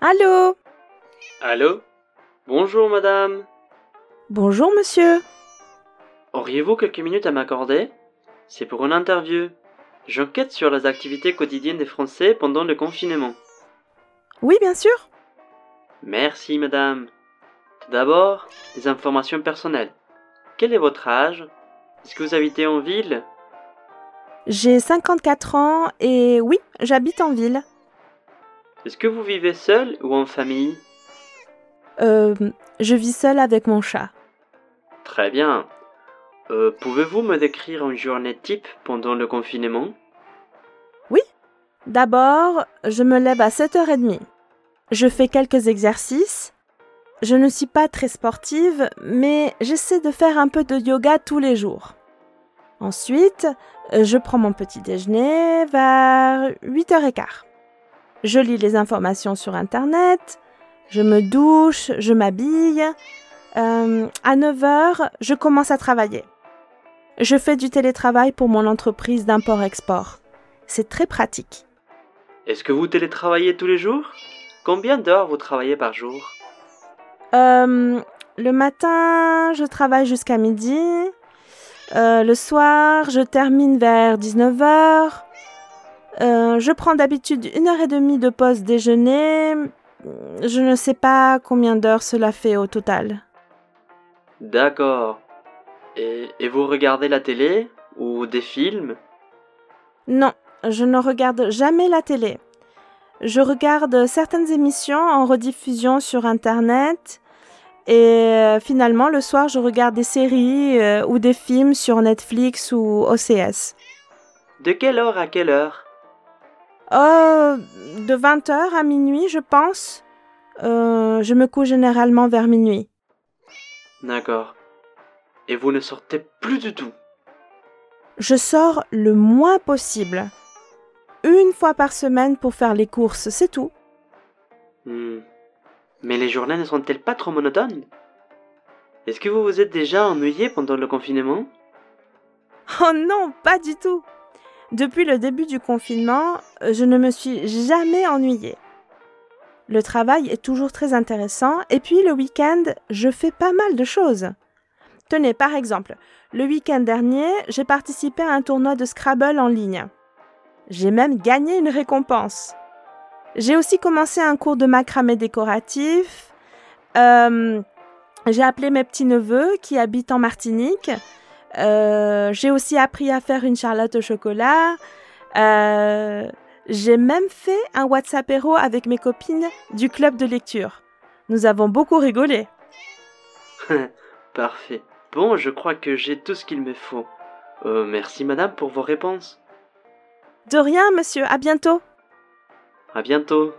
Allô Allô Bonjour madame. Bonjour monsieur. Auriez-vous quelques minutes à m'accorder? C'est pour une interview. J'enquête sur les activités quotidiennes des Français pendant le confinement. Oui, bien sûr. Merci madame. Tout d'abord, des informations personnelles. Quel est votre âge? Est-ce que vous habitez en ville? J'ai 54 ans et oui, j'habite en ville. Est-ce que vous vivez seul ou en famille? Euh, je vis seule avec mon chat. Très bien. Euh, Pouvez-vous me décrire une journée type pendant le confinement? D'abord, je me lève à 7h30. Je fais quelques exercices. Je ne suis pas très sportive, mais j'essaie de faire un peu de yoga tous les jours. Ensuite, je prends mon petit déjeuner vers 8h15. Je lis les informations sur Internet, je me douche, je m'habille. Euh, à 9h, je commence à travailler. Je fais du télétravail pour mon entreprise d'import-export. C'est très pratique. Est-ce que vous télétravaillez tous les jours? Combien d'heures vous travaillez par jour? Euh, le matin, je travaille jusqu'à midi. Euh, le soir, je termine vers 19h. Euh, je prends d'habitude une heure et demie de pause déjeuner. Je ne sais pas combien d'heures cela fait au total. D'accord. Et, et vous regardez la télé ou des films? Non, je ne regarde jamais la télé. Je regarde certaines émissions en rediffusion sur Internet. Et euh, finalement, le soir, je regarde des séries euh, ou des films sur Netflix ou OCS. De quelle heure à quelle heure? Oh, de 20h à minuit, je pense. Euh, je me couche généralement vers minuit. D'accord. Et vous ne sortez plus du tout? Je sors le moins possible. Une fois par semaine pour faire les courses, c'est tout. Hmm. Mais les journées ne sont-elles pas trop monotones? Est-ce que vous vous êtes déjà ennuyé pendant le confinement? Oh non, pas du tout. Depuis le début du confinement, je ne me suis jamais ennuyée. Le travail est toujours très intéressant et puis le week-end, je fais pas mal de choses. Tenez, par exemple, le week-end dernier, j'ai participé à un tournoi de Scrabble en ligne. J'ai même gagné une récompense. J'ai aussi commencé un cours de macramé décoratif. Euh, j'ai appelé mes petits-neveux qui habitent en Martinique. Euh, j'ai aussi appris à faire une charlotte au chocolat. Euh, j'ai même fait un WhatsApp héros avec mes copines du club de lecture. Nous avons beaucoup rigolé. Parfait. Bon, je crois que j'ai tout ce qu'il me faut. Euh, merci madame pour vos réponses. De rien, monsieur. À bientôt. À bientôt.